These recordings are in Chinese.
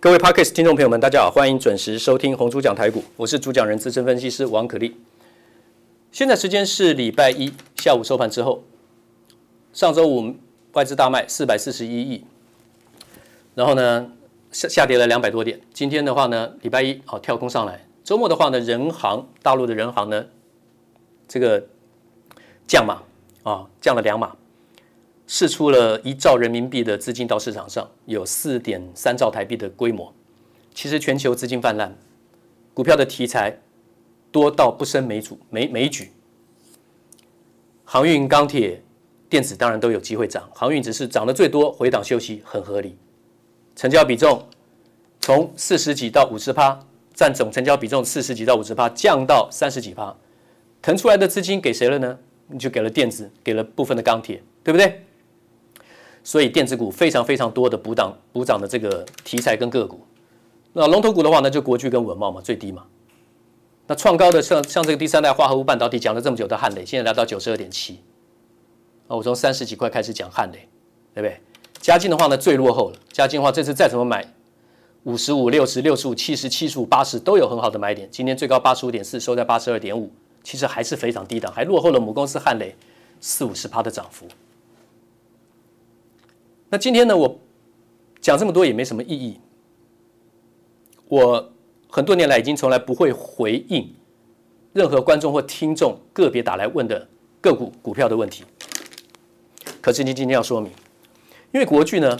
各位 parkas 听众朋友们，大家好，欢迎准时收听红猪讲台股，我是主讲人资深分析师王可立。现在时间是礼拜一下午收盘之后，上周五外资大卖四百四十一亿，然后呢下下跌了两百多点。今天的话呢，礼拜一好跳空上来，周末的话呢，人行大陆的人行呢，这个降码啊，降了两码。释出了一兆人民币的资金到市场上，有四点三兆台币的规模。其实全球资金泛滥，股票的题材多到不胜枚举，枚枚举。航运、钢铁、电子当然都有机会涨，航运只是涨得最多，回档休息很合理。成交比重从四十几到五十趴，占总成交比重四十几到五十趴，降到三十几趴。腾出来的资金给谁了呢？你就给了电子，给了部分的钢铁，对不对？所以电子股非常非常多的补涨补涨的这个题材跟个股，那龙头股的话呢，就国巨跟稳懋嘛，最低嘛。那创高的像像这个第三代化合物半导体讲了这么久的汉磊，现在来到九十二点七。啊，我从三十几块开始讲汉磊，对不对？嘉靖的话呢，最落后了。嘉靖的话，这次再怎么买，五十五、六十、六十五、七十、七十五、八十都有很好的买点。今天最高八十五点四，收在八十二点五，其实还是非常低档，还落后了母公司汉磊四五十趴的涨幅。那今天呢，我讲这么多也没什么意义。我很多年来已经从来不会回应任何观众或听众个别打来问的个股股票的问题。可是你今天要说明，因为国巨呢，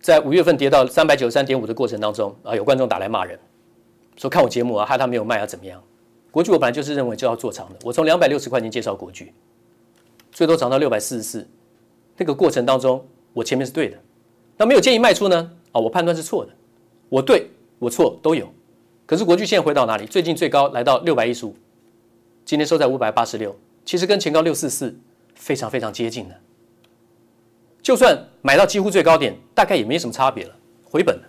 在五月份跌到三百九十三点五的过程当中啊，有观众打来骂人，说看我节目啊，害他没有卖啊，怎么样？国巨我本来就是认为就要做长的，我从两百六十块钱介绍国巨，最多涨到六百四十四，那个过程当中。我前面是对的，那没有建议卖出呢？啊，我判断是错的，我对我错都有。可是国巨现在回到哪里？最近最高来到六百一十五，今天收在五百八十六，其实跟前高六四四非常非常接近的。就算买到几乎最高点，大概也没什么差别了，回本了。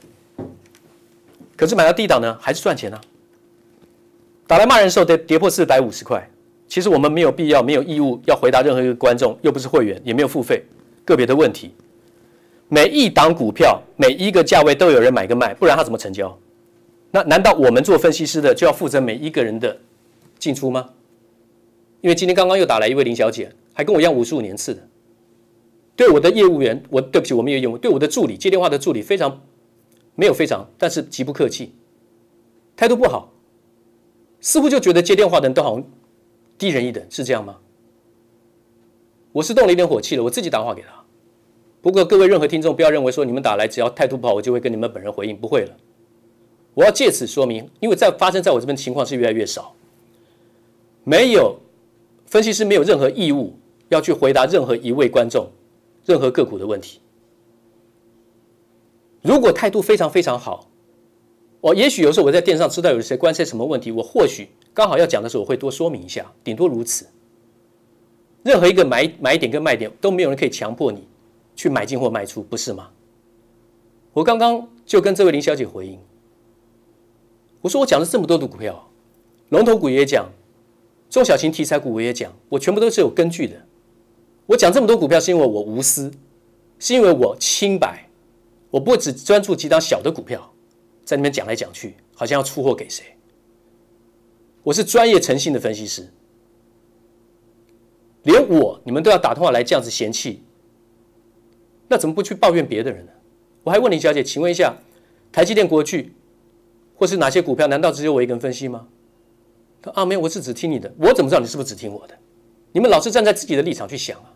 可是买到低档呢，还是赚钱啊。打来骂人的时候，跌跌破四百五十块，其实我们没有必要、没有义务要回答任何一个观众，又不是会员，也没有付费，个别的问题。每一档股票，每一个价位都有人买跟卖，不然他怎么成交？那难道我们做分析师的就要负责每一个人的进出吗？因为今天刚刚又打来一位林小姐，还跟我一样五十五年次的，对我的业务员，我对不起，我没有业务，对我的助理接电话的助理非常没有非常，但是极不客气，态度不好，似乎就觉得接电话的人都好低人一等，是这样吗？我是动了一点火气了，我自己打电话给他。不过各位任何听众不要认为说你们打来只要态度不好，我就会跟你们本人回应，不会了。我要借此说明，因为在发生在我这边情况是越来越少。没有分析师没有任何义务要去回答任何一位观众任何个股的问题。如果态度非常非常好，我也许有时候我在电视上知道有谁关心什么问题，我或许刚好要讲的时候我会多说明一下，顶多如此。任何一个买买点跟卖点都没有人可以强迫你。去买进或卖出，不是吗？我刚刚就跟这位林小姐回应，我说我讲了这么多的股票，龙头股也讲，中小型题材股我也讲，我全部都是有根据的。我讲这么多股票是因为我无私，是因为我清白，我不会只专注几张小的股票，在那边讲来讲去，好像要出货给谁。我是专业诚信的分析师，连我你们都要打电话来这样子嫌弃。那怎么不去抱怨别的人呢？我还问林小姐，请问一下，台积电、国巨，或是哪些股票？难道只有我一个人分析吗？他啊，没有，我是只听你的。我怎么知道你是不是只听我的？你们老是站在自己的立场去想啊。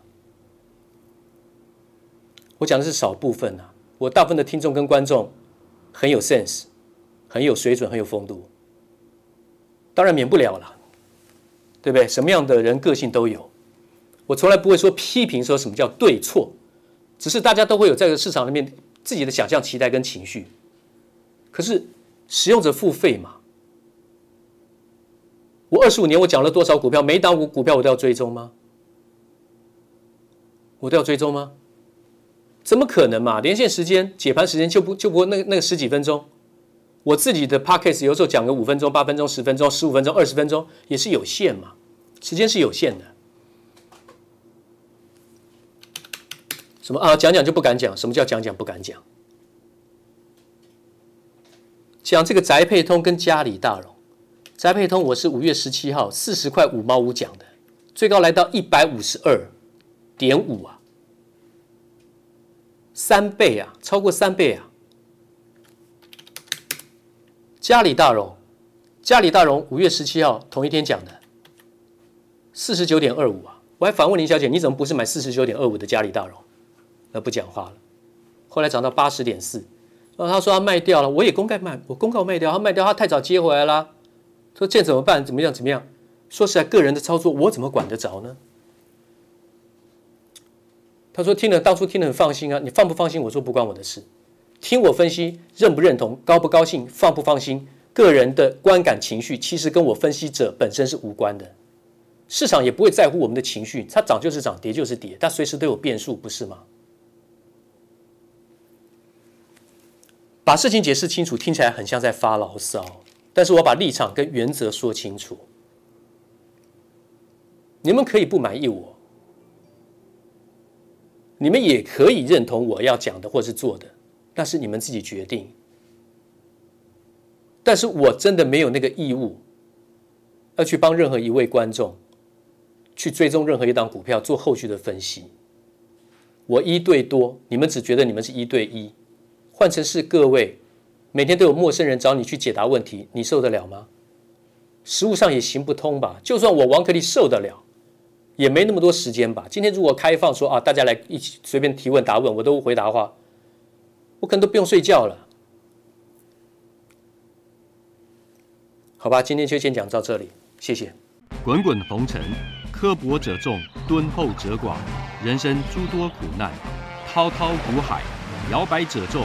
我讲的是少部分啊，我大部分的听众跟观众很有 sense，很有水准，很有风度。当然免不了了，对不对？什么样的人个性都有。我从来不会说批评，说什么叫对错。只是大家都会有在这个市场里面自己的想象、期待跟情绪，可是使用者付费嘛？我二十五年我讲了多少股票，每一档股股票我都要追踪吗？我都要追踪吗？怎么可能嘛？连线时间、解盘时间就不就不那那个十几分钟，我自己的 podcast 有时候讲个五分钟、八分钟、十分钟、十五分钟、二十分钟也是有限嘛，时间是有限的。什么啊？讲讲就不敢讲？什么叫讲讲不敢讲？讲这个宅配通跟嘉里大荣，宅配通我是五月十七号四十块五毛五讲的，最高来到一百五十二点五啊，三倍啊，超过三倍啊。嘉里大荣，嘉里大荣五月十七号同一天讲的，四十九点二五啊，我还反问林小姐，你怎么不是买四十九点二五的嘉里大荣？那不讲话了，后来涨到八十点四。然后他说他卖掉了，我也公开卖，我公告卖掉，他卖掉，他太早接回来了。说这怎么办？怎么样？怎么样？说实在，个人的操作我怎么管得着呢？他说听了，当初听了很放心啊，你放不放心？我说不关我的事，听我分析，认不认同，高不高兴，放不放心，个人的观感情绪其实跟我分析者本身是无关的，市场也不会在乎我们的情绪，它涨就是涨，跌就是跌，它随时都有变数，不是吗？把事情解释清楚，听起来很像在发牢骚，但是我把立场跟原则说清楚。你们可以不满意我，你们也可以认同我要讲的或是做的，那是你们自己决定。但是我真的没有那个义务，要去帮任何一位观众去追踪任何一档股票做后续的分析。我一对多，你们只觉得你们是一对一。换成是各位，每天都有陌生人找你去解答问题，你受得了吗？实务上也行不通吧？就算我王可立受得了，也没那么多时间吧？今天如果开放说啊，大家来一起随便提问答问，我都回答的话，我可能都不用睡觉了。好吧，今天就先讲到这里，谢谢。滚滚红尘，刻薄者众，敦厚者寡，人生诸多苦难，滔滔苦海。摇摆者众，